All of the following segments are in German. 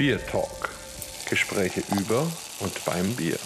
Bier Talk. Gespräche über und beim Bier.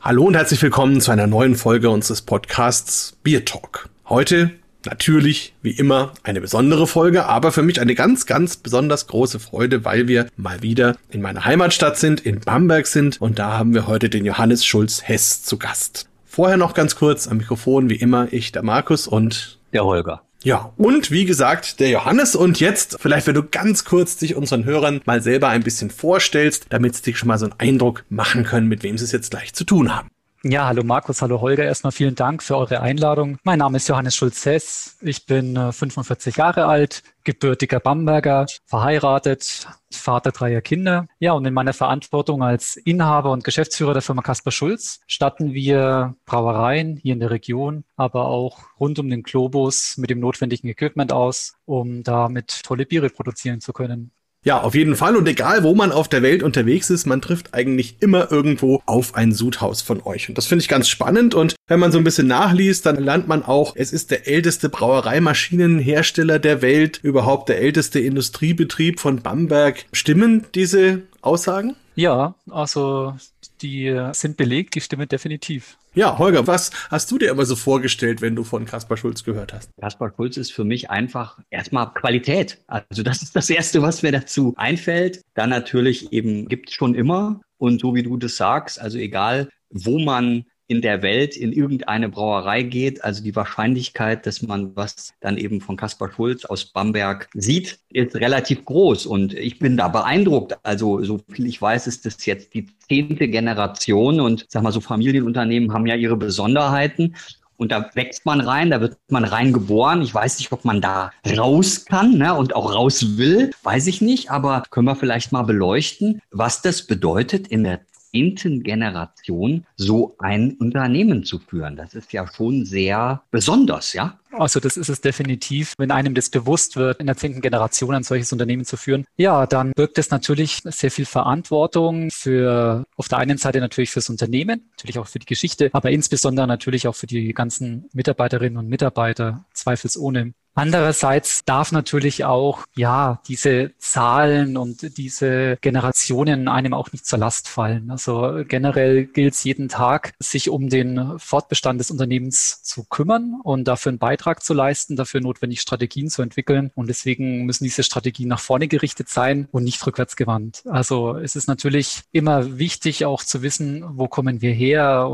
Hallo und herzlich willkommen zu einer neuen Folge unseres Podcasts Bier Talk. Heute natürlich, wie immer, eine besondere Folge, aber für mich eine ganz, ganz besonders große Freude, weil wir mal wieder in meiner Heimatstadt sind, in Bamberg sind und da haben wir heute den Johannes Schulz Hess zu Gast. Vorher noch ganz kurz am Mikrofon, wie immer, ich, der Markus und der Holger. Ja, und wie gesagt, der Johannes. Und jetzt, vielleicht, wenn du ganz kurz dich unseren Hörern mal selber ein bisschen vorstellst, damit sie dich schon mal so einen Eindruck machen können, mit wem sie es jetzt gleich zu tun haben. Ja, hallo Markus, hallo Holger. Erstmal vielen Dank für eure Einladung. Mein Name ist Johannes Schulz-Hess. Ich bin 45 äh, Jahre alt, gebürtiger Bamberger, verheiratet, Vater dreier Kinder. Ja, und in meiner Verantwortung als Inhaber und Geschäftsführer der Firma Kaspar Schulz statten wir Brauereien hier in der Region, aber auch rund um den Globus mit dem notwendigen Equipment aus, um damit tolle Biere produzieren zu können. Ja, auf jeden Fall. Und egal, wo man auf der Welt unterwegs ist, man trifft eigentlich immer irgendwo auf ein Sudhaus von euch. Und das finde ich ganz spannend. Und wenn man so ein bisschen nachliest, dann lernt man auch, es ist der älteste Brauereimaschinenhersteller der Welt, überhaupt der älteste Industriebetrieb von Bamberg. Stimmen diese Aussagen? Ja, also die sind belegt, die stimmen definitiv. Ja, Holger, was hast du dir immer so vorgestellt, wenn du von Kaspar Schulz gehört hast? Kaspar Schulz ist für mich einfach erstmal Qualität. Also das ist das Erste, was mir dazu einfällt. Dann natürlich eben gibt es schon immer. Und so wie du das sagst, also egal, wo man in der Welt in irgendeine Brauerei geht. Also die Wahrscheinlichkeit, dass man was dann eben von Kaspar Schulz aus Bamberg sieht, ist relativ groß. Und ich bin da beeindruckt. Also so viel ich weiß, ist das jetzt die zehnte Generation und sag mal so Familienunternehmen haben ja ihre Besonderheiten. Und da wächst man rein, da wird man reingeboren. Ich weiß nicht, ob man da raus kann ne, und auch raus will, weiß ich nicht. Aber können wir vielleicht mal beleuchten, was das bedeutet, in der Generation so ein Unternehmen zu führen. Das ist ja schon sehr besonders, ja. Also das ist es definitiv, wenn einem das bewusst wird, in der zehnten Generation ein solches Unternehmen zu führen. Ja, dann birgt es natürlich sehr viel Verantwortung für auf der einen Seite natürlich fürs Unternehmen, natürlich auch für die Geschichte, aber insbesondere natürlich auch für die ganzen Mitarbeiterinnen und Mitarbeiter, zweifelsohne. Andererseits darf natürlich auch, ja, diese Zahlen und diese Generationen einem auch nicht zur Last fallen. Also generell gilt es jeden Tag, sich um den Fortbestand des Unternehmens zu kümmern und dafür einen Beitrag zu leisten, dafür notwendig Strategien zu entwickeln. Und deswegen müssen diese Strategien nach vorne gerichtet sein und nicht rückwärts gewandt. Also es ist natürlich immer wichtig auch zu wissen, wo kommen wir her,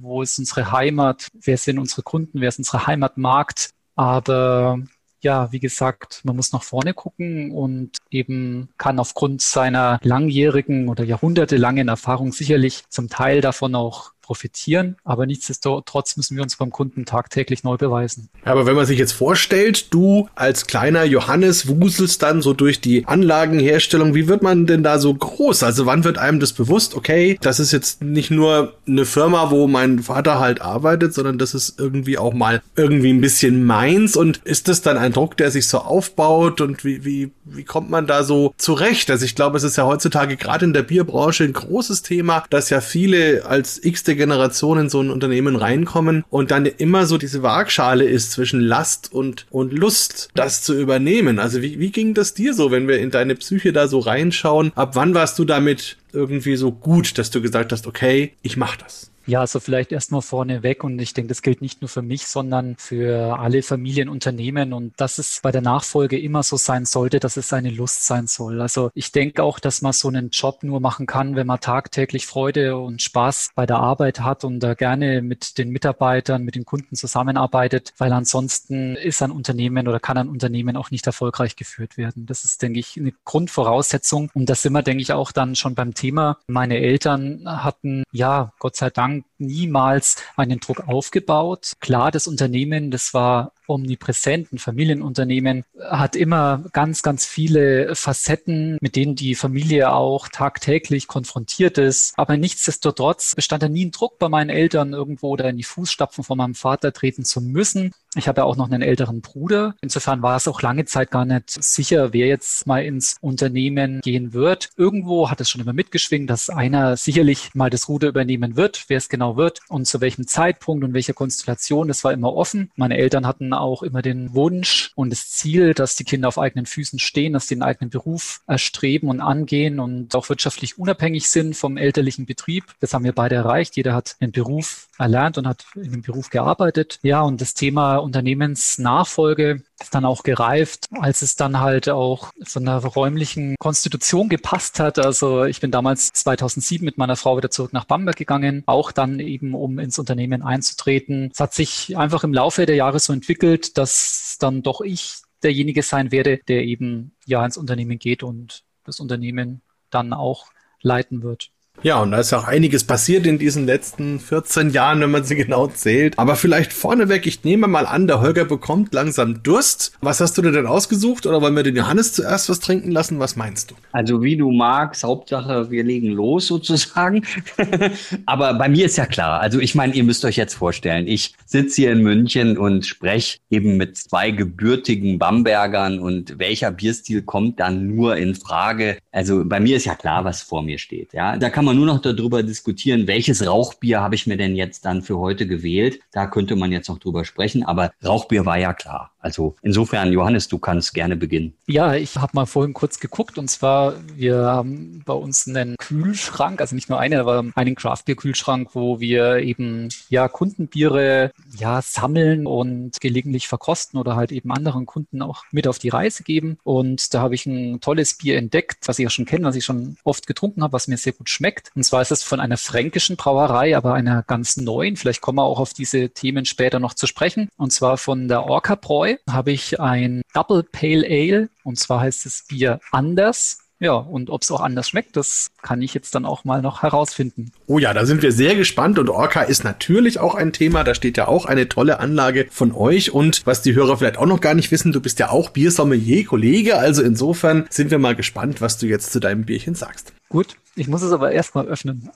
wo ist unsere Heimat, wer sind unsere Kunden, wer ist unsere Heimatmarkt aber ja, wie gesagt, man muss nach vorne gucken und eben kann aufgrund seiner langjährigen oder jahrhundertelangen Erfahrung sicherlich zum Teil davon auch profitieren, aber nichtsdestotrotz müssen wir uns beim Kunden tagtäglich neu beweisen. Aber wenn man sich jetzt vorstellt, du als kleiner Johannes wuselst dann so durch die Anlagenherstellung, wie wird man denn da so groß? Also wann wird einem das bewusst, okay, das ist jetzt nicht nur eine Firma, wo mein Vater halt arbeitet, sondern das ist irgendwie auch mal irgendwie ein bisschen meins und ist das dann ein Druck, der sich so aufbaut und wie, wie, wie kommt man da so zurecht? Also ich glaube, es ist ja heutzutage gerade in der Bierbranche ein großes Thema, dass ja viele als x-te Generation in so ein Unternehmen reinkommen und dann immer so diese Waagschale ist zwischen Last und, und Lust, das zu übernehmen. Also wie, wie ging das dir so, wenn wir in deine Psyche da so reinschauen? Ab wann warst du damit irgendwie so gut, dass du gesagt hast, okay, ich mach das? Ja, also vielleicht erstmal vorneweg und ich denke, das gilt nicht nur für mich, sondern für alle Familienunternehmen und dass es bei der Nachfolge immer so sein sollte, dass es eine Lust sein soll. Also ich denke auch, dass man so einen Job nur machen kann, wenn man tagtäglich Freude und Spaß bei der Arbeit hat und da gerne mit den Mitarbeitern, mit den Kunden zusammenarbeitet, weil ansonsten ist ein Unternehmen oder kann ein Unternehmen auch nicht erfolgreich geführt werden. Das ist, denke ich, eine Grundvoraussetzung und das sind wir, denke ich, auch dann schon beim Thema. Meine Eltern hatten, ja, Gott sei Dank, on niemals einen Druck aufgebaut. Klar, das Unternehmen, das war omnipräsent. Ein Familienunternehmen hat immer ganz, ganz viele Facetten, mit denen die Familie auch tagtäglich konfrontiert ist. Aber nichtsdestotrotz bestand da nie ein Druck bei meinen Eltern, irgendwo oder in die Fußstapfen von meinem Vater treten zu müssen. Ich habe ja auch noch einen älteren Bruder. Insofern war es auch lange Zeit gar nicht sicher, wer jetzt mal ins Unternehmen gehen wird. Irgendwo hat es schon immer mitgeschwingt, dass einer sicherlich mal das Ruder übernehmen wird. Wer es genau genau wird und zu welchem Zeitpunkt und welcher Konstellation, das war immer offen. Meine Eltern hatten auch immer den Wunsch und das Ziel, dass die Kinder auf eigenen Füßen stehen, dass sie einen eigenen Beruf erstreben und angehen und auch wirtschaftlich unabhängig sind vom elterlichen Betrieb. Das haben wir beide erreicht. Jeder hat einen Beruf erlernt und hat in dem Beruf gearbeitet. Ja, und das Thema Unternehmensnachfolge ist dann auch gereift, als es dann halt auch von der räumlichen Konstitution gepasst hat. Also ich bin damals 2007 mit meiner Frau wieder zurück nach Bamberg gegangen, auch dann eben, um ins Unternehmen einzutreten. Es hat sich einfach im Laufe der Jahre so entwickelt, dass dann doch ich derjenige sein werde, der eben ja ins Unternehmen geht und das Unternehmen dann auch leiten wird. Ja, und da ist ja auch einiges passiert in diesen letzten 14 Jahren, wenn man sie genau zählt. Aber vielleicht vorneweg, ich nehme mal an, der Holger bekommt langsam Durst. Was hast du denn ausgesucht? Oder wollen wir den Johannes zuerst was trinken lassen? Was meinst du? Also wie du magst, Hauptsache wir legen los sozusagen. Aber bei mir ist ja klar, also ich meine, ihr müsst euch jetzt vorstellen, ich sitze hier in München und spreche eben mit zwei gebürtigen Bambergern und welcher Bierstil kommt dann nur in Frage? Also bei mir ist ja klar, was vor mir steht. Ja, da kann man nur noch darüber diskutieren, welches Rauchbier habe ich mir denn jetzt dann für heute gewählt. Da könnte man jetzt noch drüber sprechen, aber Rauchbier war ja klar. Also insofern, Johannes, du kannst gerne beginnen. Ja, ich habe mal vorhin kurz geguckt und zwar, wir haben bei uns einen Kühlschrank, also nicht nur einen, aber einen Craftbeer-Kühlschrank, wo wir eben ja Kundenbiere ja sammeln und gelegentlich verkosten oder halt eben anderen Kunden auch mit auf die Reise geben. Und da habe ich ein tolles Bier entdeckt, was ich ja schon kenne, was ich schon oft getrunken habe, was mir sehr gut schmeckt. Und zwar ist es von einer fränkischen Brauerei, aber einer ganz neuen. Vielleicht kommen wir auch auf diese Themen später noch zu sprechen. Und zwar von der Orca Bräu habe ich ein Double Pale Ale und zwar heißt das Bier anders. Ja, und ob es auch anders schmeckt, das kann ich jetzt dann auch mal noch herausfinden. Oh ja, da sind wir sehr gespannt und Orca ist natürlich auch ein Thema. Da steht ja auch eine tolle Anlage von euch und was die Hörer vielleicht auch noch gar nicht wissen, du bist ja auch Biersommelier, Kollege. Also insofern sind wir mal gespannt, was du jetzt zu deinem Bierchen sagst. Gut, ich muss es aber erstmal öffnen.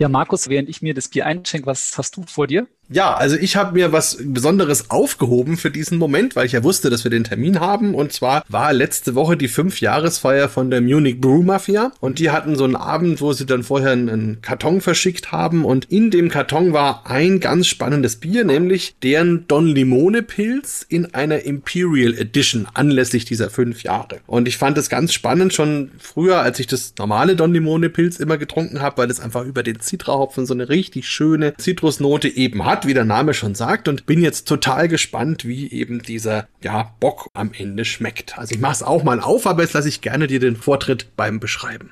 Ja, Markus, während ich mir das Bier einschenke, was hast du vor dir? Ja, also ich habe mir was Besonderes aufgehoben für diesen Moment, weil ich ja wusste, dass wir den Termin haben. Und zwar war letzte Woche die Fünfjahresfeier von der Munich Brew Mafia. Und die hatten so einen Abend, wo sie dann vorher einen Karton verschickt haben. Und in dem Karton war ein ganz spannendes Bier, nämlich deren Don Limone Pilz in einer Imperial Edition anlässlich dieser fünf Jahre. Und ich fand es ganz spannend, schon früher, als ich das normale Don Limone Pilz immer getrunken habe, weil es einfach über den Zitrahopfen so eine richtig schöne Zitrusnote eben hat wie der Name schon sagt, und bin jetzt total gespannt, wie eben dieser, ja, Bock am Ende schmeckt. Also ich mache es auch mal auf, aber jetzt lasse ich gerne dir den Vortritt beim Beschreiben.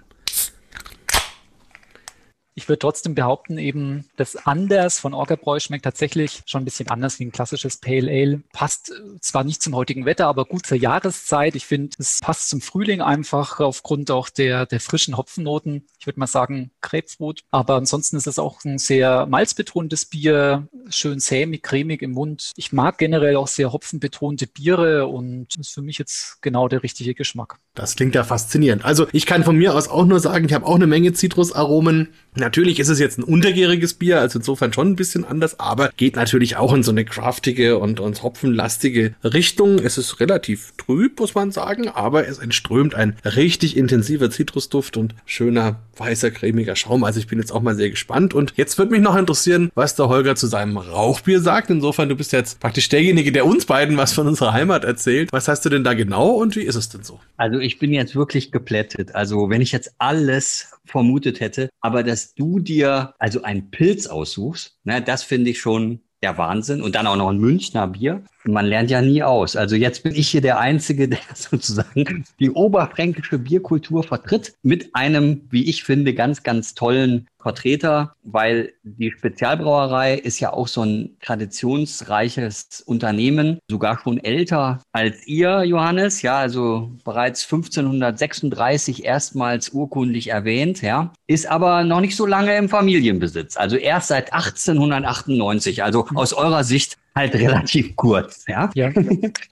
Ich würde trotzdem behaupten, eben das Anders von Orgerbräu schmeckt tatsächlich schon ein bisschen anders wie ein klassisches Pale Ale. Passt äh, zwar nicht zum heutigen Wetter, aber gut zur Jahreszeit. Ich finde, es passt zum Frühling einfach aufgrund auch der, der frischen Hopfennoten. Ich würde mal sagen Grapefruit. Aber ansonsten ist es auch ein sehr malzbetontes Bier, schön sämig, cremig im Mund. Ich mag generell auch sehr hopfenbetonte Biere und ist für mich jetzt genau der richtige Geschmack. Das klingt ja faszinierend. Also ich kann von mir aus auch nur sagen, ich habe auch eine Menge Zitrusaromen. Natürlich ist es jetzt ein untergäriges Bier, also insofern schon ein bisschen anders, aber geht natürlich auch in so eine craftige und, und hopfenlastige Richtung. Es ist relativ trüb, muss man sagen, aber es entströmt ein richtig intensiver Zitrusduft und schöner weißer, cremiger Schaum. Also ich bin jetzt auch mal sehr gespannt. Und jetzt würde mich noch interessieren, was der Holger zu seinem Rauchbier sagt. Insofern, du bist jetzt praktisch derjenige, der uns beiden was von unserer Heimat erzählt. Was hast du denn da genau und wie ist es denn so? Also ich bin jetzt wirklich geplättet. Also wenn ich jetzt alles vermutet hätte. Aber dass du dir also einen Pilz aussuchst, ne, das finde ich schon der Wahnsinn. Und dann auch noch ein Münchner Bier. Man lernt ja nie aus. Also jetzt bin ich hier der Einzige, der sozusagen die oberfränkische Bierkultur vertritt mit einem, wie ich finde, ganz, ganz tollen Vertreter, weil die Spezialbrauerei ist ja auch so ein traditionsreiches Unternehmen, sogar schon älter als ihr, Johannes, ja, also bereits 1536 erstmals urkundlich erwähnt, ja, ist aber noch nicht so lange im Familienbesitz, also erst seit 1898, also aus eurer Sicht halt relativ kurz, ja. Ja.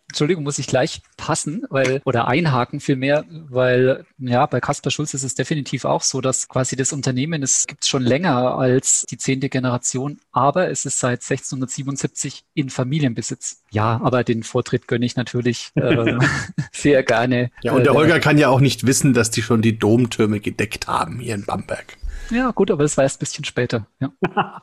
Entschuldigung, muss ich gleich passen, weil, oder einhaken vielmehr, weil, ja, bei Kasper Schulz ist es definitiv auch so, dass quasi das Unternehmen, es gibt es schon länger als die zehnte Generation, aber es ist seit 1677 in Familienbesitz. Ja, aber den Vortritt gönne ich natürlich äh, sehr gerne. Ja, und der äh, Holger kann ja auch nicht wissen, dass die schon die Domtürme gedeckt haben hier in Bamberg. Ja, gut, aber es war erst ein bisschen später. Ja.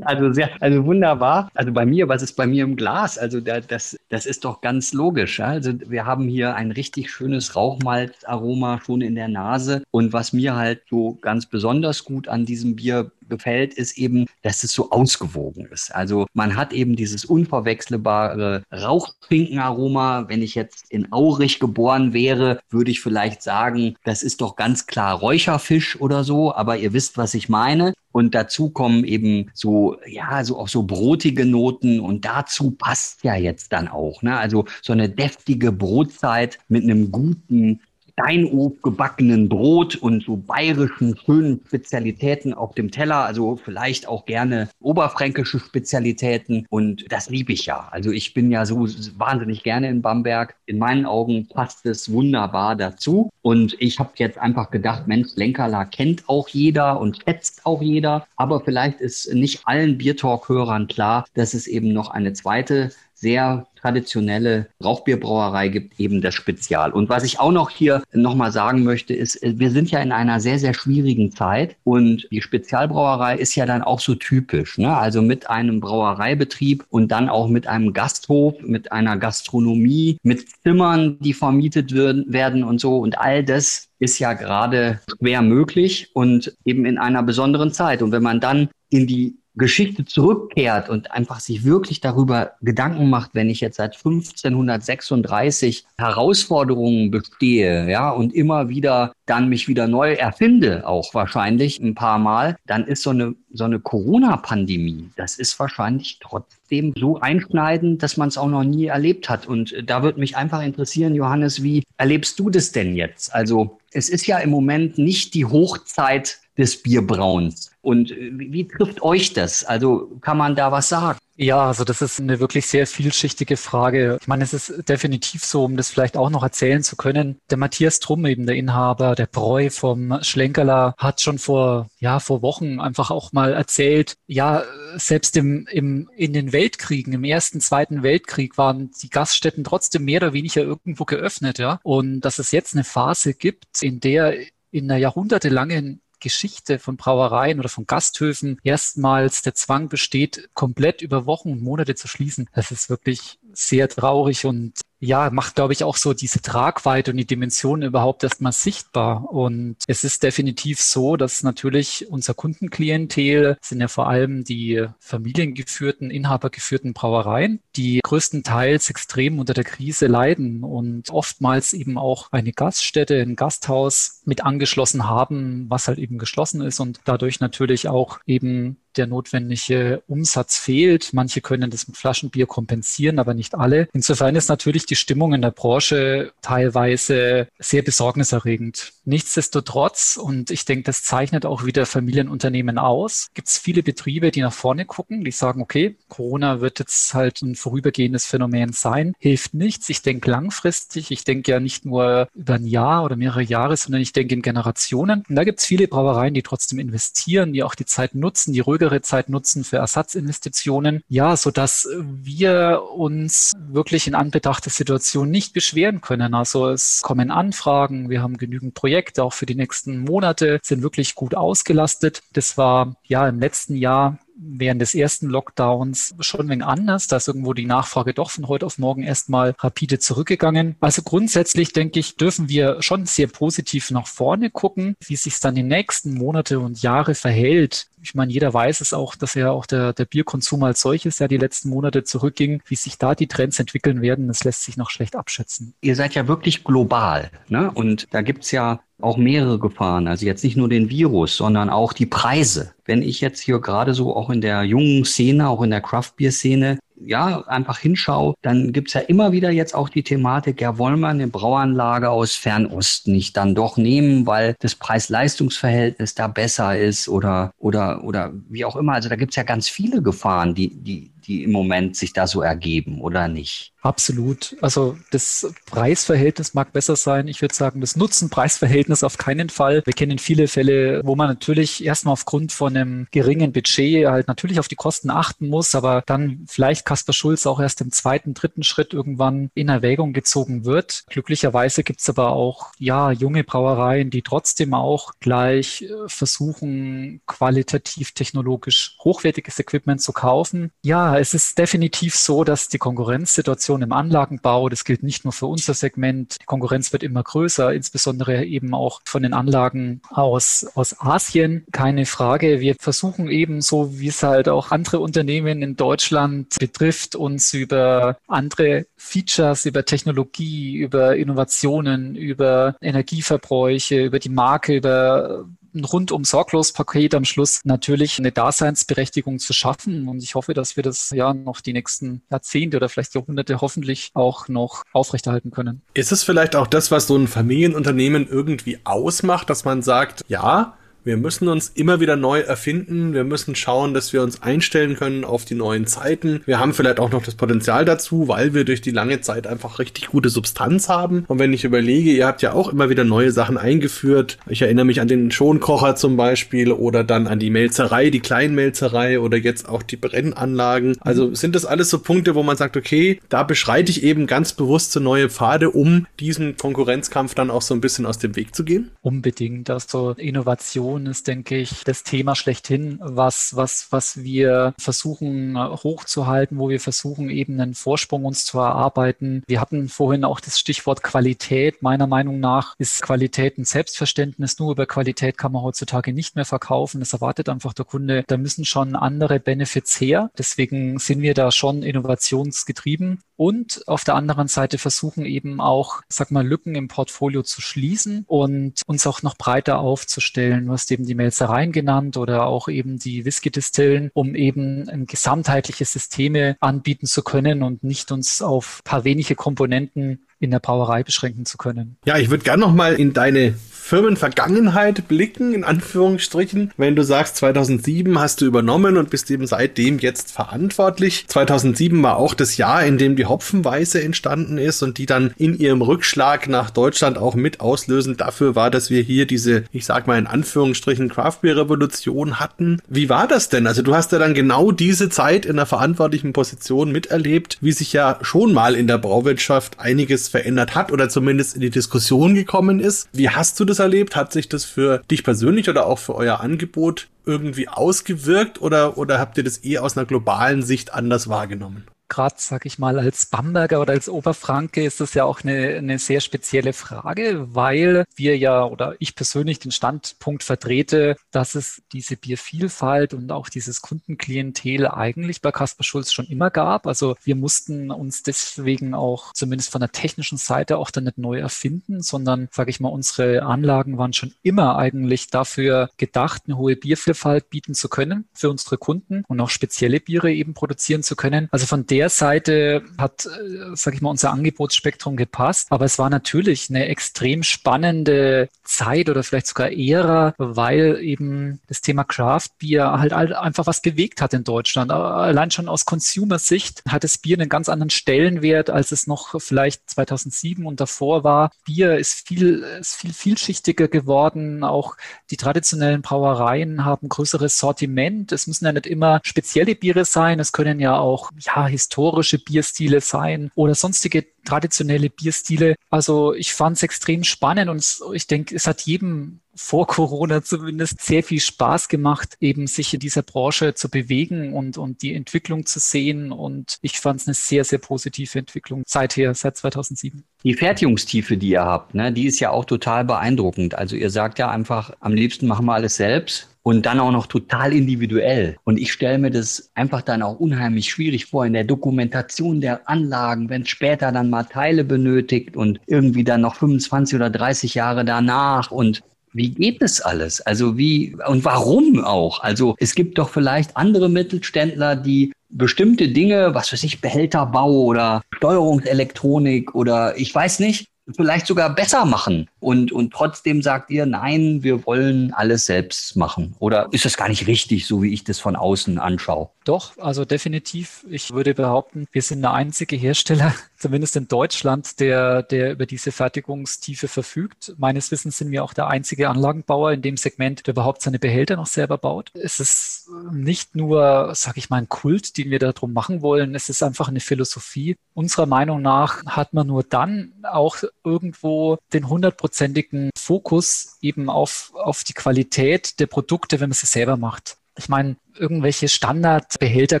also sehr, also wunderbar. Also bei mir, was ist bei mir im Glas? Also da, das, das ist doch ganz logisch. Also wir haben hier ein richtig schönes Rauchmalzaroma schon in der Nase. Und was mir halt so ganz besonders gut an diesem Bier gefällt, ist eben, dass es so ausgewogen ist. Also man hat eben dieses unverwechselbare Rauchfinkenaroma. Wenn ich jetzt in Aurich geboren wäre, würde ich vielleicht sagen, das ist doch ganz klar Räucherfisch oder so, aber ihr wisst, was ich meine. Und dazu kommen eben so, ja, so auch so brotige Noten. Und dazu passt ja jetzt dann auch, ne? Also so eine deftige Brotzeit mit einem guten Steinof gebackenen Brot und so bayerischen schönen Spezialitäten auf dem Teller, also vielleicht auch gerne oberfränkische Spezialitäten und das liebe ich ja. Also ich bin ja so wahnsinnig gerne in Bamberg. In meinen Augen passt es wunderbar dazu und ich habe jetzt einfach gedacht, Mensch, Lenkerla kennt auch jeder und schätzt auch jeder, aber vielleicht ist nicht allen Biertalk-Hörern klar, dass es eben noch eine zweite sehr traditionelle Rauchbierbrauerei gibt, eben das Spezial. Und was ich auch noch hier nochmal sagen möchte, ist, äh, wir sind ja in einer sehr, sehr schwierigen Zeit und die Spezialbrauerei ist ja dann auch so typisch. Ne? Also mit einem Brauereibetrieb und dann auch mit einem Gasthof, mit einer Gastronomie, mit Zimmern, die vermietet werden und so. Und all das ist ja gerade schwer möglich und eben in einer besonderen Zeit. Und wenn man dann in die Geschichte zurückkehrt und einfach sich wirklich darüber Gedanken macht, wenn ich jetzt seit 1536 Herausforderungen bestehe, ja, und immer wieder dann mich wieder neu erfinde, auch wahrscheinlich ein paar Mal, dann ist so eine, so eine Corona-Pandemie, das ist wahrscheinlich trotzdem so einschneidend, dass man es auch noch nie erlebt hat. Und da würde mich einfach interessieren, Johannes, wie erlebst du das denn jetzt? Also es ist ja im Moment nicht die Hochzeit des Bierbrauens. Und äh, wie, wie trifft euch das? Also kann man da was sagen? Ja, also das ist eine wirklich sehr vielschichtige Frage. Ich meine, es ist definitiv so, um das vielleicht auch noch erzählen zu können. Der Matthias Trumm, eben der Inhaber, der Bräu vom Schlenkerler, hat schon vor, ja, vor Wochen einfach auch mal erzählt, ja, selbst im, im, in den Weltkriegen, im ersten, zweiten Weltkrieg waren die Gaststätten trotzdem mehr oder weniger irgendwo geöffnet, ja. Und dass es jetzt eine Phase gibt, in der in einer jahrhundertelangen Geschichte von Brauereien oder von Gasthöfen erstmals der Zwang besteht, komplett über Wochen und Monate zu schließen. Das ist wirklich sehr traurig und ja, macht, glaube ich, auch so diese Tragweite und die Dimension überhaupt erstmal sichtbar. Und es ist definitiv so, dass natürlich unser Kundenklientel sind ja vor allem die familiengeführten, inhabergeführten Brauereien, die größtenteils extrem unter der Krise leiden und oftmals eben auch eine Gaststätte, ein Gasthaus mit angeschlossen haben, was halt eben geschlossen ist und dadurch natürlich auch eben der notwendige Umsatz fehlt. Manche können das mit Flaschenbier kompensieren, aber nicht alle. Insofern ist natürlich die Stimmung in der Branche teilweise sehr besorgniserregend. Nichtsdestotrotz, und ich denke, das zeichnet auch wieder Familienunternehmen aus, gibt es viele Betriebe, die nach vorne gucken, die sagen, okay, Corona wird jetzt halt ein vorübergehendes Phänomen sein, hilft nichts. Ich denke langfristig, ich denke ja nicht nur über ein Jahr oder mehrere Jahre, sondern ich denke in Generationen. Und da gibt es viele Brauereien, die trotzdem investieren, die auch die Zeit nutzen, die ruhig ruhigere Zeit nutzen für Ersatzinvestitionen. Ja, so dass wir uns wirklich in Anbetracht der Situation nicht beschweren können. Also es kommen Anfragen, wir haben genügend Projekte auch für die nächsten Monate, sind wirklich gut ausgelastet. Das war ja im letzten Jahr während des ersten Lockdowns schon ein wenig anders. Da ist irgendwo die Nachfrage doch von heute auf morgen erstmal rapide zurückgegangen. Also grundsätzlich denke ich, dürfen wir schon sehr positiv nach vorne gucken, wie sich es dann die nächsten Monate und Jahre verhält. Ich meine, jeder weiß es auch, dass ja auch der, der Bierkonsum als solches ja die letzten Monate zurückging. Wie sich da die Trends entwickeln werden, das lässt sich noch schlecht abschätzen. Ihr seid ja wirklich global. Ne? Und da gibt's ja auch mehrere Gefahren. Also jetzt nicht nur den Virus, sondern auch die Preise. Wenn ich jetzt hier gerade so auch in der jungen Szene, auch in der Craft Beer Szene, ja, einfach hinschaue, dann gibt's ja immer wieder jetzt auch die Thematik, ja, wollen wir eine Brauanlage aus Fernost nicht dann doch nehmen, weil das Preis-Leistungs-Verhältnis da besser ist oder, oder, oder wie auch immer. Also da gibt's ja ganz viele Gefahren, die, die, die im Moment sich da so ergeben oder nicht? Absolut. Also das Preisverhältnis mag besser sein. Ich würde sagen, das Nutzen-Preisverhältnis auf keinen Fall. Wir kennen viele Fälle, wo man natürlich erstmal aufgrund von einem geringen Budget halt natürlich auf die Kosten achten muss, aber dann vielleicht Kasper Schulz auch erst im zweiten, dritten Schritt irgendwann in Erwägung gezogen wird. Glücklicherweise gibt es aber auch ja junge Brauereien, die trotzdem auch gleich äh, versuchen, qualitativ technologisch hochwertiges Equipment zu kaufen. Ja, es ist definitiv so, dass die Konkurrenzsituation im Anlagenbau. Das gilt nicht nur für unser Segment. Die Konkurrenz wird immer größer, insbesondere eben auch von den Anlagen aus, aus Asien. Keine Frage. Wir versuchen eben so, wie es halt auch andere Unternehmen in Deutschland betrifft, uns über andere Features, über Technologie, über Innovationen, über Energieverbräuche, über die Marke, über ein rundum sorglos Paket am Schluss natürlich eine Daseinsberechtigung zu schaffen. Und ich hoffe, dass wir das ja noch die nächsten Jahrzehnte oder vielleicht Jahrhunderte hoffentlich auch noch aufrechterhalten können. Ist es vielleicht auch das, was so ein Familienunternehmen irgendwie ausmacht, dass man sagt, ja, wir müssen uns immer wieder neu erfinden. Wir müssen schauen, dass wir uns einstellen können auf die neuen Zeiten. Wir haben vielleicht auch noch das Potenzial dazu, weil wir durch die lange Zeit einfach richtig gute Substanz haben. Und wenn ich überlege, ihr habt ja auch immer wieder neue Sachen eingeführt. Ich erinnere mich an den Schonkocher zum Beispiel oder dann an die Melzerei, die Kleinmelzerei oder jetzt auch die Brennanlagen. Also sind das alles so Punkte, wo man sagt, okay, da beschreite ich eben ganz bewusst so neue Pfade, um diesen Konkurrenzkampf dann auch so ein bisschen aus dem Weg zu gehen? Unbedingt. Also Innovation Innovation ist, denke ich, das Thema schlechthin, was, was, was wir versuchen hochzuhalten, wo wir versuchen, eben einen Vorsprung uns zu erarbeiten. Wir hatten vorhin auch das Stichwort Qualität. Meiner Meinung nach ist Qualität ein Selbstverständnis. Nur über Qualität kann man heutzutage nicht mehr verkaufen. Das erwartet einfach der Kunde. Da müssen schon andere Benefits her. Deswegen sind wir da schon innovationsgetrieben und auf der anderen Seite versuchen eben auch, sag mal, Lücken im Portfolio zu schließen und uns auch noch breiter aufzustellen. Du hast eben die Melzereien genannt oder auch eben die Whisky-Distillen, um eben ein gesamtheitliches Systeme anbieten zu können und nicht uns auf paar wenige Komponenten in der Brauerei beschränken zu können. Ja, ich würde gerne noch mal in deine Firmenvergangenheit blicken, in Anführungsstrichen. Wenn du sagst, 2007 hast du übernommen und bist eben seitdem jetzt verantwortlich. 2007 war auch das Jahr, in dem die Hopfenweise entstanden ist und die dann in ihrem Rückschlag nach Deutschland auch mit auslösend dafür war, dass wir hier diese, ich sag mal in Anführungsstrichen, Craftbeer-Revolution hatten. Wie war das denn? Also du hast ja dann genau diese Zeit in einer verantwortlichen Position miterlebt, wie sich ja schon mal in der Brauwirtschaft einiges verändert hat oder zumindest in die Diskussion gekommen ist. Wie hast du das erlebt? Hat sich das für dich persönlich oder auch für euer Angebot irgendwie ausgewirkt oder, oder habt ihr das eh aus einer globalen Sicht anders wahrgenommen? Gerade, sag ich mal, als Bamberger oder als Oberfranke ist das ja auch eine, eine sehr spezielle Frage, weil wir ja oder ich persönlich den Standpunkt vertrete, dass es diese Biervielfalt und auch dieses Kundenklientel eigentlich bei Kasper Schulz schon immer gab. Also wir mussten uns deswegen auch zumindest von der technischen Seite auch dann nicht neu erfinden, sondern, sage ich mal, unsere Anlagen waren schon immer eigentlich dafür gedacht, eine hohe Biervielfalt bieten zu können für unsere Kunden und auch spezielle Biere eben produzieren zu können. Also von der der Seite hat, äh, sag ich mal, unser Angebotsspektrum gepasst. Aber es war natürlich eine extrem spannende Zeit oder vielleicht sogar Ära, weil eben das Thema Craft Beer halt einfach was bewegt hat in Deutschland. Allein schon aus Consumer-Sicht hat das Bier einen ganz anderen Stellenwert, als es noch vielleicht 2007 und davor war. Bier ist viel, ist viel vielschichtiger geworden. Auch die traditionellen Brauereien haben größeres Sortiment. Es müssen ja nicht immer spezielle Biere sein. Es können ja auch, ja, historische Bierstile sein oder sonstige traditionelle Bierstile. Also ich fand es extrem spannend und ich denke, es hat jedem vor Corona zumindest sehr viel Spaß gemacht, eben sich in dieser Branche zu bewegen und, und die Entwicklung zu sehen. Und ich fand es eine sehr, sehr positive Entwicklung seither, seit 2007. Die Fertigungstiefe, die ihr habt, ne, die ist ja auch total beeindruckend. Also ihr sagt ja einfach, am liebsten machen wir alles selbst und dann auch noch total individuell. Und ich stelle mir das einfach dann auch unheimlich schwierig vor in der Dokumentation der Anlagen, wenn später dann mal Teile benötigt und irgendwie dann noch 25 oder 30 Jahre danach und wie geht das alles? Also wie und warum auch? Also es gibt doch vielleicht andere Mittelständler, die bestimmte Dinge, was weiß ich, Behälterbau oder Steuerungselektronik oder ich weiß nicht, vielleicht sogar besser machen Und, und trotzdem sagt ihr, nein, wir wollen alles selbst machen. Oder ist das gar nicht richtig, so wie ich das von außen anschaue? Doch, also definitiv. Ich würde behaupten, wir sind der einzige Hersteller, zumindest in Deutschland, der, der über diese Fertigungstiefe verfügt. Meines Wissens sind wir auch der einzige Anlagenbauer in dem Segment, der überhaupt seine Behälter noch selber baut. Es ist nicht nur, sage ich mal, ein Kult, den wir darum machen wollen. Es ist einfach eine Philosophie. Unserer Meinung nach hat man nur dann auch irgendwo den hundertprozentigen Fokus eben auf, auf die Qualität der Produkte, wenn man sie selber macht. Ich meine, irgendwelche Standardbehälter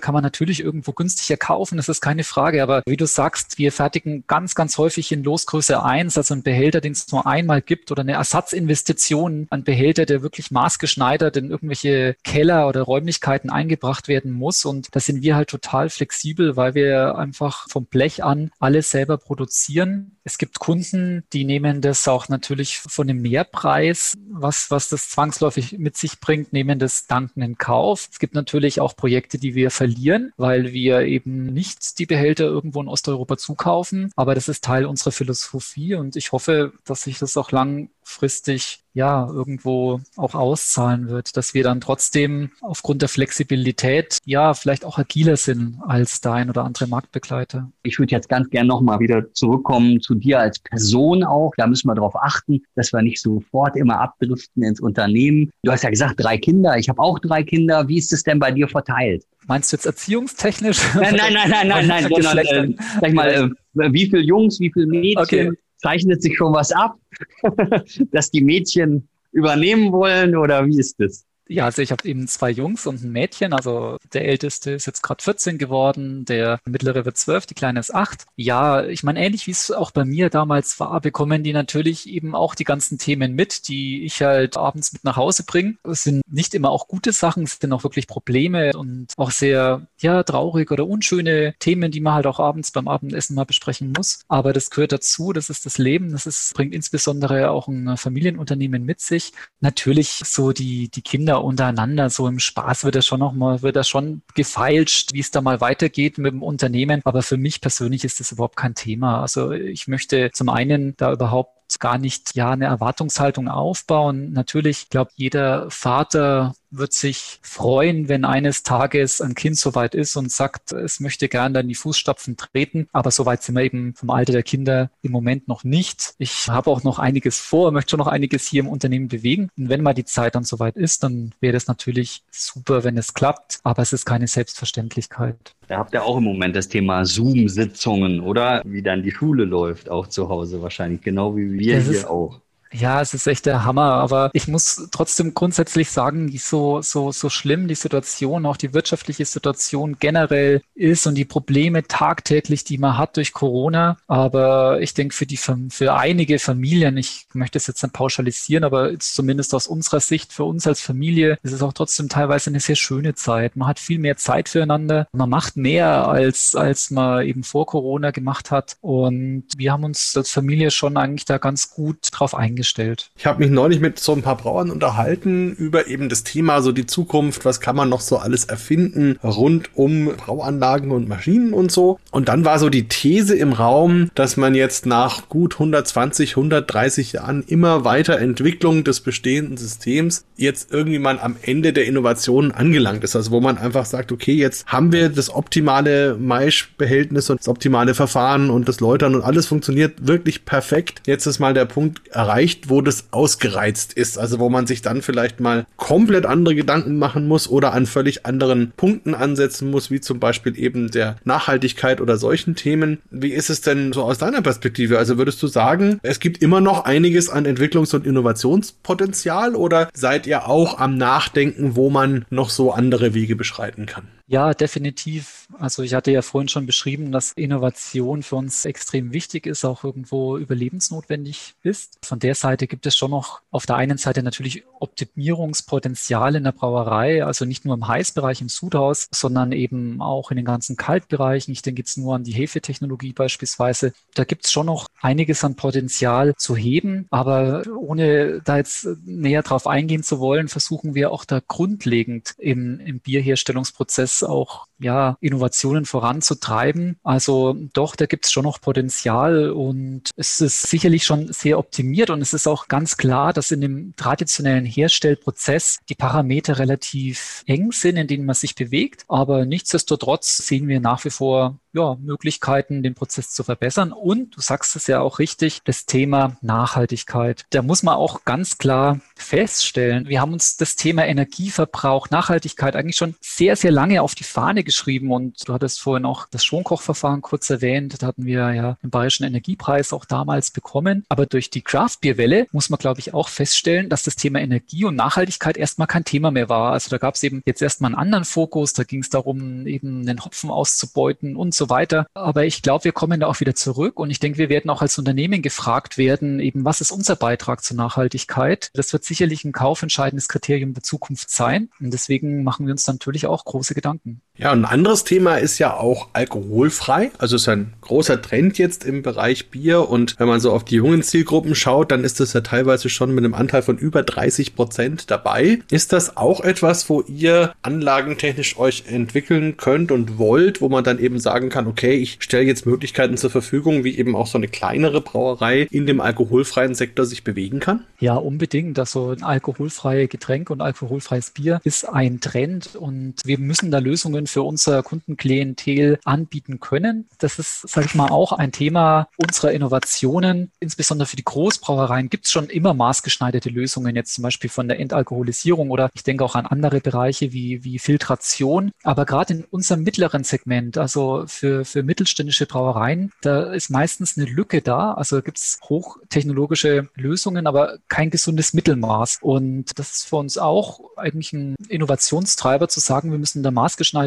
kann man natürlich irgendwo günstiger kaufen, das ist keine Frage. Aber wie du sagst, wir fertigen ganz, ganz häufig in Losgröße 1, also ein Behälter, den es nur einmal gibt oder eine Ersatzinvestition, ein Behälter, der wirklich maßgeschneidert in irgendwelche Keller oder Räumlichkeiten eingebracht werden muss. Und da sind wir halt total flexibel, weil wir einfach vom Blech an alles selber produzieren. Es gibt Kunden, die nehmen das auch natürlich von dem Mehrpreis, was, was das zwangsläufig mit sich bringt, nehmen das danken in Kauf. Es gibt natürlich auch Projekte, die wir verlieren, weil wir eben nicht die Behälter irgendwo in Osteuropa zukaufen. Aber das ist Teil unserer Philosophie und ich hoffe, dass sich das auch langfristig ja irgendwo auch auszahlen wird, dass wir dann trotzdem aufgrund der Flexibilität ja vielleicht auch agiler sind als der ein oder andere Marktbegleiter. Ich würde jetzt ganz gern nochmal wieder zurückkommen zu dir als Person auch. Da müssen wir darauf achten, dass wir nicht sofort immer abdriften ins Unternehmen. Du hast ja gesagt, drei Kinder. Ich habe auch drei Kinder. Wie ist es denn bei dir verteilt? Meinst du jetzt erziehungstechnisch? Nein, nein, nein, nein, nein, nein, sondern, äh, sag ich mal, äh, wie viele Jungs, wie viele Mädchen? Okay zeichnet sich schon was ab, dass die Mädchen übernehmen wollen oder wie ist das? Ja, also ich habe eben zwei Jungs und ein Mädchen. Also der älteste ist jetzt gerade 14 geworden, der mittlere wird 12, die kleine ist 8. Ja, ich meine, ähnlich wie es auch bei mir damals war, bekommen die natürlich eben auch die ganzen Themen mit, die ich halt abends mit nach Hause bringe. Es sind nicht immer auch gute Sachen, es sind auch wirklich Probleme und auch sehr, ja, traurig oder unschöne Themen, die man halt auch abends beim Abendessen mal besprechen muss. Aber das gehört dazu, das ist das Leben, das ist, bringt insbesondere auch ein Familienunternehmen mit sich. Natürlich so die, die Kinder untereinander, so im Spaß wird das schon noch mal, wird das schon gefeilscht, wie es da mal weitergeht mit dem Unternehmen. Aber für mich persönlich ist das überhaupt kein Thema. Also ich möchte zum einen da überhaupt gar nicht ja eine Erwartungshaltung aufbauen. Natürlich, ich glaube, jeder Vater wird sich freuen, wenn eines Tages ein Kind soweit ist und sagt, es möchte gerne in die Fußstapfen treten. Aber soweit sind wir eben vom Alter der Kinder im Moment noch nicht. Ich habe auch noch einiges vor, möchte schon noch einiges hier im Unternehmen bewegen. Und wenn mal die Zeit dann soweit ist, dann wäre das natürlich super, wenn es klappt. Aber es ist keine Selbstverständlichkeit. Da habt ihr auch im Moment das Thema Zoom-Sitzungen, oder? Wie dann die Schule läuft, auch zu Hause wahrscheinlich, genau wie wir das hier auch. Ja, es ist echt der Hammer, aber ich muss trotzdem grundsätzlich sagen, wie so, so, so schlimm die Situation, auch die wirtschaftliche Situation generell ist und die Probleme tagtäglich, die man hat durch Corona. Aber ich denke, für die, für einige Familien, ich möchte es jetzt nicht pauschalisieren, aber zumindest aus unserer Sicht, für uns als Familie, ist es auch trotzdem teilweise eine sehr schöne Zeit. Man hat viel mehr Zeit füreinander. Man macht mehr als, als man eben vor Corona gemacht hat. Und wir haben uns als Familie schon eigentlich da ganz gut drauf eingestellt eingestellt. Ich habe mich neulich mit so ein paar Brauern unterhalten über eben das Thema, so die Zukunft, was kann man noch so alles erfinden rund um Brauanlagen und Maschinen und so. Und dann war so die These im Raum, dass man jetzt nach gut 120, 130 Jahren immer weiter Entwicklung des bestehenden Systems jetzt irgendwie mal am Ende der Innovationen angelangt ist. Also wo man einfach sagt, okay, jetzt haben wir das optimale Maischbehältnis und das optimale Verfahren und das Läutern und alles funktioniert wirklich perfekt. Jetzt ist mal der Punkt erreicht, nicht, wo das ausgereizt ist. Also wo man sich dann vielleicht mal komplett andere Gedanken machen muss oder an völlig anderen Punkten ansetzen muss, wie zum Beispiel eben der Nachhaltigkeit oder solchen Themen. Wie ist es denn so aus deiner Perspektive? Also würdest du sagen, es gibt immer noch einiges an Entwicklungs- und Innovationspotenzial oder seid ihr auch am Nachdenken, wo man noch so andere Wege beschreiten kann? Ja, definitiv. Also ich hatte ja vorhin schon beschrieben, dass Innovation für uns extrem wichtig ist, auch irgendwo überlebensnotwendig ist. Von der Seite gibt es schon noch auf der einen Seite natürlich Optimierungspotenzial in der Brauerei, also nicht nur im Heißbereich im Sudhaus, sondern eben auch in den ganzen Kaltbereichen. Ich denke jetzt nur an die Hefetechnologie beispielsweise. Da gibt es schon noch einiges an Potenzial zu heben, aber ohne da jetzt näher drauf eingehen zu wollen, versuchen wir auch da grundlegend im, im Bierherstellungsprozess Auch ja, Innovationen voranzutreiben. Also doch, da gibt es schon noch Potenzial und es ist sicherlich schon sehr optimiert und es ist auch ganz klar, dass in dem traditionellen Herstellprozess die Parameter relativ eng sind, in denen man sich bewegt. Aber nichtsdestotrotz sehen wir nach wie vor ja, Möglichkeiten, den Prozess zu verbessern. Und du sagst es ja auch richtig, das Thema Nachhaltigkeit. Da muss man auch ganz klar feststellen, wir haben uns das Thema Energieverbrauch, Nachhaltigkeit eigentlich schon sehr, sehr lange auf die Fahne geschrieben. Und du hattest vorhin auch das Schonkochverfahren kurz erwähnt. Da hatten wir ja den Bayerischen Energiepreis auch damals bekommen. Aber durch die Craft-Bier-Welle muss man, glaube ich, auch feststellen, dass das Thema Energie und Nachhaltigkeit erstmal kein Thema mehr war. Also da gab es eben jetzt erstmal einen anderen Fokus. Da ging es darum, eben den Hopfen auszubeuten und so so weiter. Aber ich glaube, wir kommen da auch wieder zurück und ich denke, wir werden auch als Unternehmen gefragt werden, eben was ist unser Beitrag zur Nachhaltigkeit? Das wird sicherlich ein kaufentscheidendes Kriterium der Zukunft sein und deswegen machen wir uns natürlich auch große Gedanken. Ja, und ein anderes Thema ist ja auch alkoholfrei. Also ist ein großer Trend jetzt im Bereich Bier und wenn man so auf die jungen Zielgruppen schaut, dann ist das ja teilweise schon mit einem Anteil von über 30 Prozent dabei. Ist das auch etwas, wo ihr anlagentechnisch euch entwickeln könnt und wollt, wo man dann eben sagen kann, okay, ich stelle jetzt Möglichkeiten zur Verfügung, wie eben auch so eine kleinere Brauerei in dem alkoholfreien Sektor sich bewegen kann? Ja, unbedingt. Also ein alkoholfreies Getränk und alkoholfreies Bier ist ein Trend und wir müssen da Lösungen für unser Kundenklientel anbieten können. Das ist, sage ich mal, auch ein Thema unserer Innovationen. Insbesondere für die Großbrauereien gibt es schon immer maßgeschneiderte Lösungen, jetzt zum Beispiel von der Entalkoholisierung oder ich denke auch an andere Bereiche wie, wie Filtration. Aber gerade in unserem mittleren Segment, also für, für mittelständische Brauereien, da ist meistens eine Lücke da. Also gibt es hochtechnologische Lösungen, aber kein gesundes Mittelmaß. Und das ist für uns auch eigentlich ein Innovationstreiber zu sagen, wir müssen da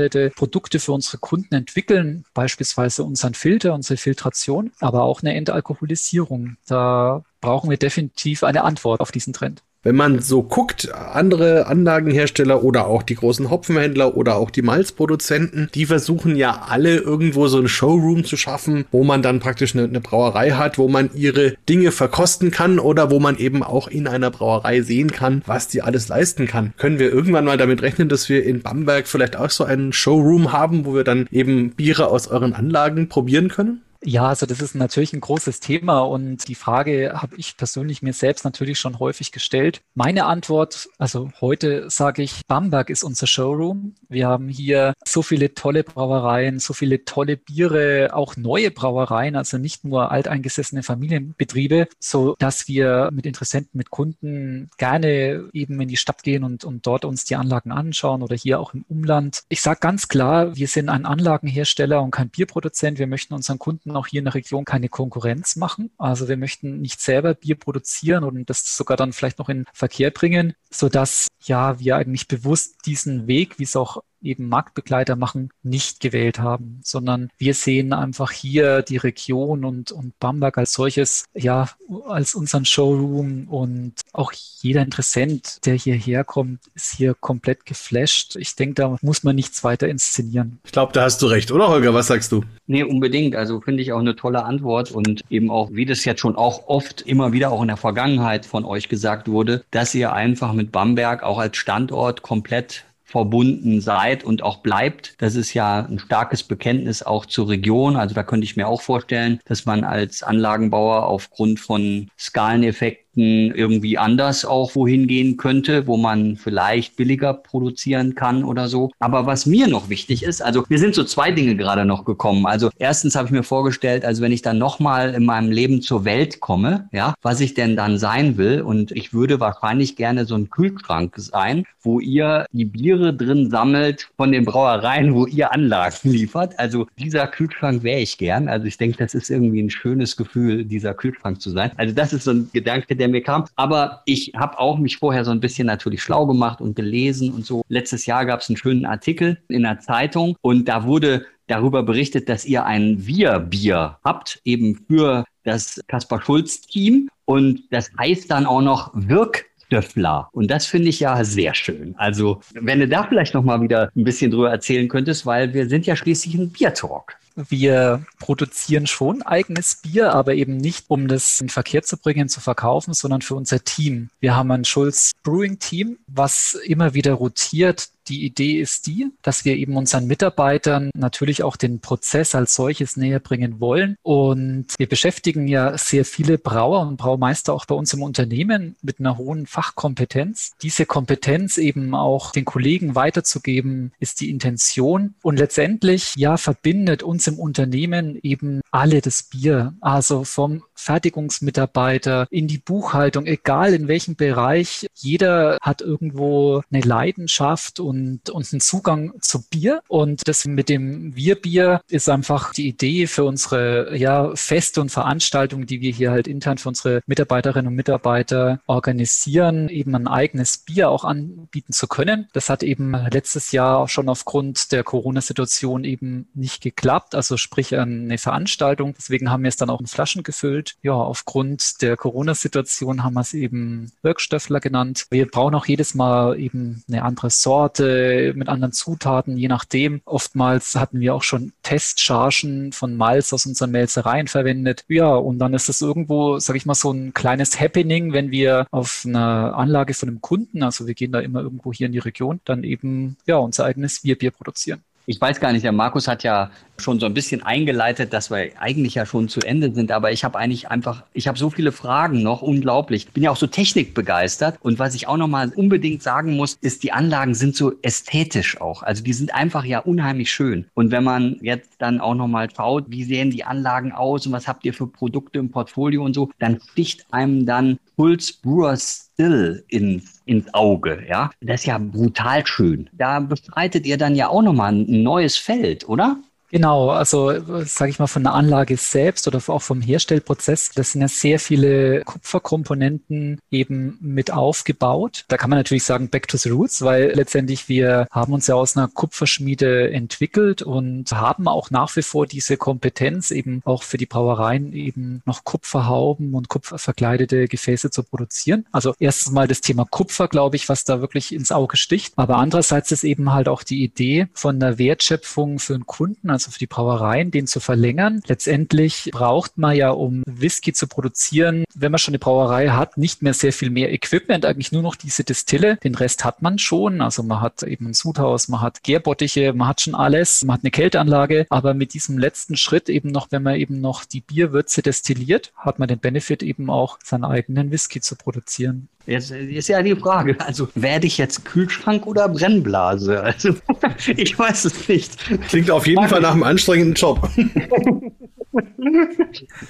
maßgeschneiderte Produkte für unsere Kunden entwickeln, beispielsweise unseren Filter, unsere Filtration, aber auch eine Entalkoholisierung. Da brauchen wir definitiv eine Antwort auf diesen Trend wenn man so guckt, andere Anlagenhersteller oder auch die großen Hopfenhändler oder auch die Malzproduzenten, die versuchen ja alle irgendwo so ein Showroom zu schaffen, wo man dann praktisch eine, eine, Brauerei hat, wo man ihre Dinge verkosten kann oder wo man eben auch in einer Brauerei sehen kann, was die alles leisten kann. Können wir irgendwann mal damit rechnen, dass wir in Bamberg vielleicht auch so einen Showroom haben, wo wir dann eben Biere aus euren Anlagen probieren können? Ja, also das ist natürlich ein großes Thema und die Frage habe ich persönlich mir selbst natürlich schon häufig gestellt. Meine Antwort, also heute sage ich, Bamberg ist unser Showroom. Wir haben hier so viele tolle Brauereien, so viele tolle Biere, auch neue Brauereien, also nicht nur alteingesessene Familienbetriebe, so dass wir mit Interessenten, mit Kunden gerne eben in die Stadt gehen und, und dort uns die Anlagen anschauen oder hier auch im Umland. Ich sage ganz klar, wir sind ein Anlagenhersteller und kein Bierproduzent. Wir möchten unseren Kunden auch hier in der Region keine Konkurrenz machen. Also wir möchten nicht selber Bier produzieren und das sogar dann vielleicht noch in Verkehr bringen, so dass ja wir eigentlich bewusst diesen Weg, wie es auch eben Marktbegleiter machen, nicht gewählt haben, sondern wir sehen einfach hier die Region und, und Bamberg als solches, ja, als unseren Showroom und auch jeder Interessent, der hierher kommt, ist hier komplett geflasht. Ich denke, da muss man nichts weiter inszenieren. Ich glaube, da hast du recht, oder Holger? Was sagst du? Nee, unbedingt. Also finde ich auch eine tolle Antwort und eben auch, wie das jetzt schon auch oft immer wieder auch in der Vergangenheit von euch gesagt wurde, dass ihr einfach mit Bamberg auch als Standort komplett verbunden seid und auch bleibt. Das ist ja ein starkes Bekenntnis auch zur Region. Also da könnte ich mir auch vorstellen, dass man als Anlagenbauer aufgrund von Skaleneffekten Produkten irgendwie anders auch wohin gehen könnte, wo man vielleicht billiger produzieren kann oder so. Aber was mir noch wichtig ist, also mir sind so zwei Dinge gerade noch gekommen. Also erstens habe ich mir vorgestellt, also wenn ich dann nochmal in meinem Leben zur Welt komme, ja, was ich denn dann sein will. Und ich würde wahrscheinlich gerne so ein Kühlschrank sein, wo ihr die Biere drin sammelt von den Brauereien, wo ihr Anlagen liefert. Also dieser Kühlschrank wäre ich gern. Also ich denke, das ist irgendwie ein schönes Gefühl, dieser Kühlschrank zu sein. Also das ist so ein Gedanke, der der mir kam. Aber ich habe auch mich vorher so ein bisschen natürlich schlau gemacht und gelesen und so. Letztes Jahr gab es einen schönen Artikel in der Zeitung und da wurde darüber berichtet, dass ihr ein Wir-Bier habt, eben für das Kaspar Schulz-Team. Und das heißt dann auch noch Wirk Stöffler. Und das finde ich ja sehr schön. Also, wenn du da vielleicht noch mal wieder ein bisschen drüber erzählen könntest, weil wir sind ja schließlich ein Biertalk. Wir produzieren schon eigenes Bier, aber eben nicht, um das in Verkehr zu bringen, zu verkaufen, sondern für unser Team. Wir haben ein Schulz Brewing Team, was immer wieder rotiert Die Idee ist die, dass wir eben unseren Mitarbeitern natürlich auch den Prozess als solches näher bringen wollen. Und wir beschäftigen ja sehr viele Brauer und Braumeister auch bei uns im Unternehmen mit einer hohen Fachkompetenz. Diese Kompetenz eben auch den Kollegen weiterzugeben, ist die Intention. Und letztendlich, ja, verbindet uns im Unternehmen eben alle das Bier. Also vom Fertigungsmitarbeiter in die Buchhaltung, egal in welchem Bereich. Jeder hat irgendwo eine Leidenschaft und, und einen Zugang zu Bier. Und das mit dem Wir-Bier ist einfach die Idee für unsere ja, Feste und Veranstaltungen, die wir hier halt intern für unsere Mitarbeiterinnen und Mitarbeiter organisieren, eben ein eigenes Bier auch anbieten zu können. Das hat eben letztes Jahr auch schon aufgrund der Corona-Situation eben nicht geklappt. Also sprich eine Veranstaltung. Deswegen haben wir es dann auch in Flaschen gefüllt. Ja, aufgrund der Corona-Situation haben wir es eben Wirkstöffler genannt. Wir brauchen auch jedes Mal eben eine andere Sorte mit anderen Zutaten, je nachdem. Oftmals hatten wir auch schon Testchargen von Malz aus unseren Melzereien verwendet. Ja, und dann ist es irgendwo, sage ich mal, so ein kleines Happening, wenn wir auf einer Anlage von einem Kunden, also wir gehen da immer irgendwo hier in die Region, dann eben ja unser eigenes Bierbier produzieren. Ich weiß gar nicht, der Markus hat ja schon so ein bisschen eingeleitet, dass wir eigentlich ja schon zu Ende sind, aber ich habe eigentlich einfach, ich habe so viele Fragen noch, unglaublich. Bin ja auch so technikbegeistert und was ich auch nochmal unbedingt sagen muss, ist, die Anlagen sind so ästhetisch auch. Also die sind einfach ja unheimlich schön. Und wenn man jetzt dann auch nochmal schaut, wie sehen die Anlagen aus und was habt ihr für Produkte im Portfolio und so, dann sticht einem dann Puls Brewers Still in, ins Auge, ja. Das ist ja brutal schön. Da bestreitet ihr dann ja auch nochmal ein neues Feld, oder? Genau, also sage ich mal von der Anlage selbst oder auch vom Herstellprozess, das sind ja sehr viele Kupferkomponenten eben mit aufgebaut. Da kann man natürlich sagen Back to the Roots, weil letztendlich wir haben uns ja aus einer Kupferschmiede entwickelt und haben auch nach wie vor diese Kompetenz eben auch für die Brauereien eben noch Kupferhauben und kupferverkleidete Gefäße zu produzieren. Also erstens mal das Thema Kupfer, glaube ich, was da wirklich ins Auge sticht. Aber andererseits ist eben halt auch die Idee von der Wertschöpfung für einen Kunden, also also für die Brauereien, den zu verlängern. Letztendlich braucht man ja, um Whisky zu produzieren, wenn man schon eine Brauerei hat, nicht mehr sehr viel mehr Equipment, eigentlich nur noch diese Distille. Den Rest hat man schon. Also man hat eben ein Sudhaus, man hat Gärbottiche, man hat schon alles, man hat eine Kälteanlage. Aber mit diesem letzten Schritt eben noch, wenn man eben noch die Bierwürze destilliert, hat man den Benefit eben auch, seinen eigenen Whisky zu produzieren. Jetzt ist ja die Frage, also werde ich jetzt Kühlschrank oder Brennblase? Also ich weiß es nicht. Klingt auf jeden Fall nach einem anstrengenden Job.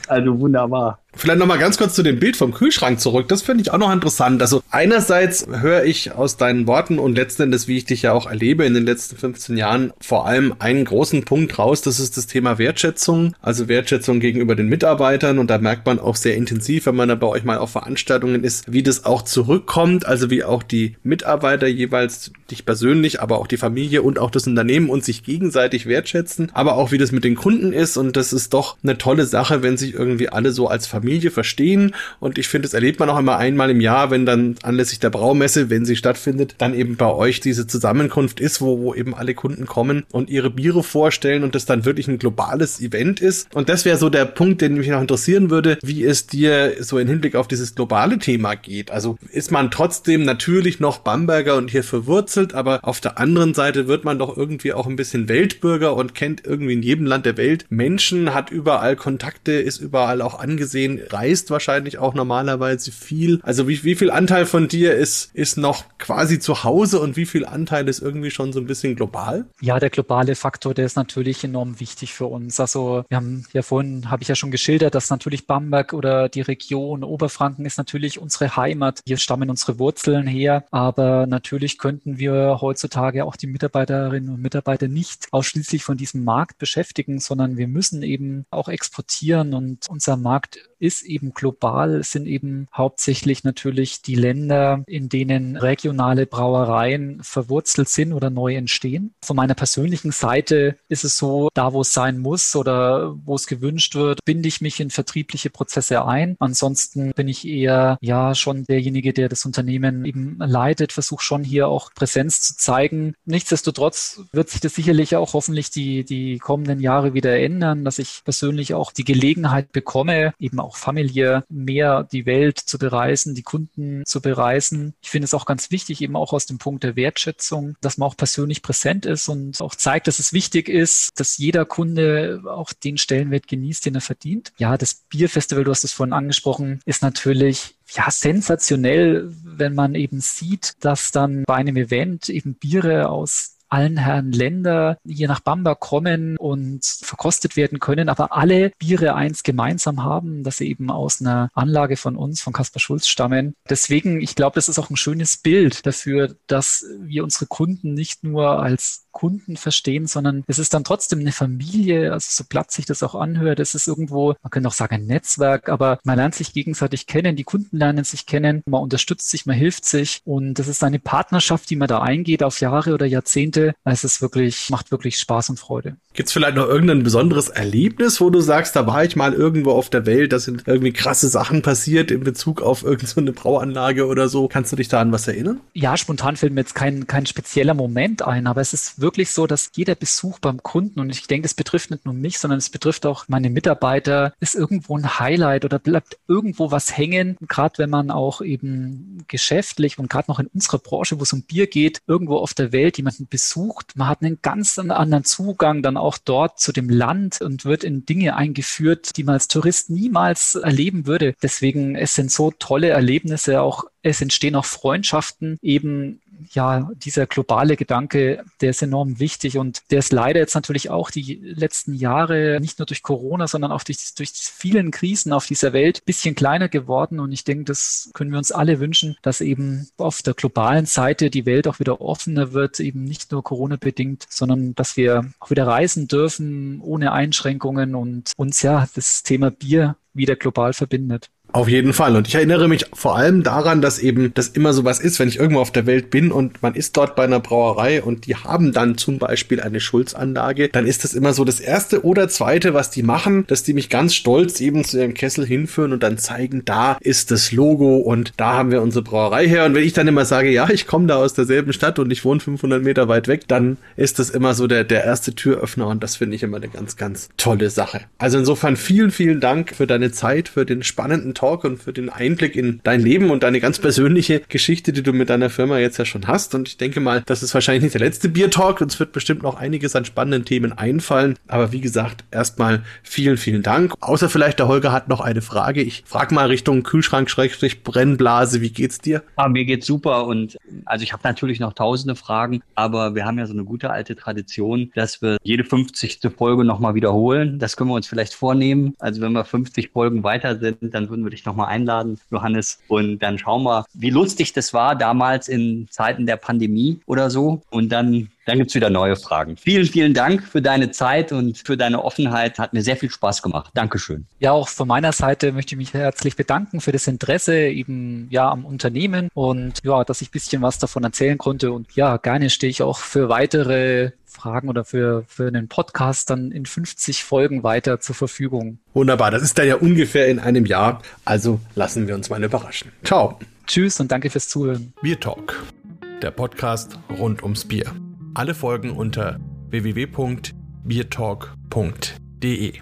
Also wunderbar. Vielleicht nochmal ganz kurz zu dem Bild vom Kühlschrank zurück. Das finde ich auch noch interessant. Also einerseits höre ich aus deinen Worten und letzten Endes, wie ich dich ja auch erlebe in den letzten 15 Jahren, vor allem einen großen Punkt raus. Das ist das Thema Wertschätzung. Also Wertschätzung gegenüber den Mitarbeitern. Und da merkt man auch sehr intensiv, wenn man da bei euch mal auf Veranstaltungen ist, wie das auch zurückkommt. Also wie auch die Mitarbeiter jeweils dich persönlich, aber auch die Familie und auch das Unternehmen und sich gegenseitig wertschätzen. Aber auch wie das mit den Kunden ist. Und das ist doch eine tolle Sache, wenn sich irgendwie alle so als Familie Familie verstehen. Und ich finde, das erlebt man auch immer einmal im Jahr, wenn dann anlässlich der Braumesse, wenn sie stattfindet, dann eben bei euch diese Zusammenkunft ist, wo, wo eben alle Kunden kommen und ihre Biere vorstellen und das dann wirklich ein globales Event ist. Und das wäre so der Punkt, den mich noch interessieren würde, wie es dir so in Hinblick auf dieses globale Thema geht. Also ist man trotzdem natürlich noch Bamberger und hier verwurzelt, aber auf der anderen Seite wird man doch irgendwie auch ein bisschen Weltbürger und kennt irgendwie in jedem Land der Welt Menschen, hat überall Kontakte, ist überall auch angesehen, reist wahrscheinlich auch normalerweise viel. Also wie, wie viel Anteil von dir ist, ist noch quasi zu Hause und wie viel Anteil ist irgendwie schon so ein bisschen global? Ja, der globale Faktor, der ist natürlich enorm wichtig für uns. Also wir haben ja vorhin, habe ich ja schon geschildert, dass natürlich Bamberg oder die Region Oberfranken ist natürlich unsere Heimat. Hier stammen unsere Wurzeln her. Aber natürlich könnten wir heutzutage auch die Mitarbeiterinnen und Mitarbeiter nicht ausschließlich von diesem Markt beschäftigen, sondern wir müssen eben auch exportieren und unser Markt ist eben global, sind eben hauptsächlich natürlich die Länder, in denen regionale Brauereien verwurzelt sind oder neu entstehen. Von meiner persönlichen Seite ist es so, da wo es sein muss oder wo es gewünscht wird, binde ich mich in vertriebliche Prozesse ein. Ansonsten bin ich eher ja schon derjenige, der das Unternehmen eben leitet, versuche schon hier auch Präsenz zu zeigen. Nichtsdestotrotz wird sich das sicherlich auch hoffentlich die, die kommenden Jahre wieder ändern, dass ich persönlich auch die Gelegenheit bekomme, eben auch auch familiär mehr die Welt zu bereisen, die Kunden zu bereisen. Ich finde es auch ganz wichtig, eben auch aus dem Punkt der Wertschätzung, dass man auch persönlich präsent ist und auch zeigt, dass es wichtig ist, dass jeder Kunde auch den Stellenwert genießt, den er verdient. Ja, das Bierfestival, du hast es vorhin angesprochen, ist natürlich ja, sensationell, wenn man eben sieht, dass dann bei einem Event eben Biere aus allen Herren Länder hier nach Bamberg kommen und verkostet werden können, aber alle Biere eins gemeinsam haben, dass sie eben aus einer Anlage von uns, von Kaspar Schulz stammen. Deswegen, ich glaube, das ist auch ein schönes Bild dafür, dass wir unsere Kunden nicht nur als Kunden verstehen, sondern es ist dann trotzdem eine Familie, also so platt sich das auch anhört. Es ist irgendwo, man könnte auch sagen, ein Netzwerk, aber man lernt sich gegenseitig kennen, die Kunden lernen sich kennen, man unterstützt sich, man hilft sich und das ist eine Partnerschaft, die man da eingeht auf Jahre oder Jahrzehnte. Es ist wirklich, macht wirklich Spaß und Freude. Gibt es vielleicht noch irgendein besonderes Erlebnis, wo du sagst, da war ich mal irgendwo auf der Welt, da sind irgendwie krasse Sachen passiert in Bezug auf irgendeine so Brauanlage oder so? Kannst du dich da an was erinnern? Ja, spontan fällt mir jetzt kein, kein spezieller Moment ein, aber es ist wirklich so, dass jeder Besuch beim Kunden, und ich denke, es betrifft nicht nur mich, sondern es betrifft auch meine Mitarbeiter, ist irgendwo ein Highlight oder bleibt irgendwo was hängen, gerade wenn man auch eben geschäftlich und gerade noch in unserer Branche, wo es um Bier geht, irgendwo auf der Welt jemanden besucht. Man hat einen ganz anderen Zugang dann auch dort zu dem Land und wird in Dinge eingeführt, die man als Tourist niemals erleben würde. Deswegen, es sind so tolle Erlebnisse, auch es entstehen auch Freundschaften eben ja, dieser globale Gedanke, der ist enorm wichtig und der ist leider jetzt natürlich auch die letzten Jahre nicht nur durch Corona, sondern auch durch, durch vielen Krisen auf dieser Welt ein bisschen kleiner geworden. Und ich denke, das können wir uns alle wünschen, dass eben auf der globalen Seite die Welt auch wieder offener wird, eben nicht nur Corona bedingt, sondern dass wir auch wieder reisen dürfen ohne Einschränkungen und uns ja das Thema Bier wieder global verbindet. Auf jeden Fall. Und ich erinnere mich vor allem daran, dass eben das immer so was ist, wenn ich irgendwo auf der Welt bin und man ist dort bei einer Brauerei und die haben dann zum Beispiel eine Schulzanlage, dann ist das immer so das erste oder zweite, was die machen, dass die mich ganz stolz eben zu ihrem Kessel hinführen und dann zeigen, da ist das Logo und da haben wir unsere Brauerei her. Und wenn ich dann immer sage, ja, ich komme da aus derselben Stadt und ich wohne 500 Meter weit weg, dann ist das immer so der, der erste Türöffner und das finde ich immer eine ganz, ganz tolle Sache. Also insofern vielen, vielen Dank für deine Zeit, für den spannenden Talk Talk und für den Einblick in dein Leben und deine ganz persönliche Geschichte, die du mit deiner Firma jetzt ja schon hast. Und ich denke mal, das ist wahrscheinlich nicht der letzte Bier Talk. Uns wird bestimmt noch einiges an spannenden Themen einfallen. Aber wie gesagt, erstmal vielen, vielen Dank. Außer vielleicht der Holger hat noch eine Frage. Ich frage mal Richtung Kühlschrank, Schrägstrich, Brennblase. Wie geht's dir? Ah, mir geht's super. Und also ich habe natürlich noch tausende Fragen, aber wir haben ja so eine gute alte Tradition, dass wir jede 50. Folge nochmal wiederholen. Das können wir uns vielleicht vornehmen. Also wenn wir 50 Folgen weiter sind, dann würden wir dich nochmal einladen, Johannes. Und dann schauen wir, wie lustig das war damals in Zeiten der Pandemie oder so. Und dann dann gibt's wieder neue Fragen. Vielen, vielen Dank für deine Zeit und für deine Offenheit. Hat mir sehr viel Spaß gemacht. Dankeschön. Ja, auch von meiner Seite möchte ich mich herzlich bedanken für das Interesse eben ja am Unternehmen und ja, dass ich bisschen was davon erzählen konnte. Und ja, gerne stehe ich auch für weitere Fragen oder für, für einen Podcast dann in 50 Folgen weiter zur Verfügung. Wunderbar, das ist dann ja ungefähr in einem Jahr. Also lassen wir uns mal überraschen. Ciao. Tschüss und danke fürs Zuhören. Bier Talk, der Podcast rund ums Bier. Alle Folgen unter www.biertalk.de.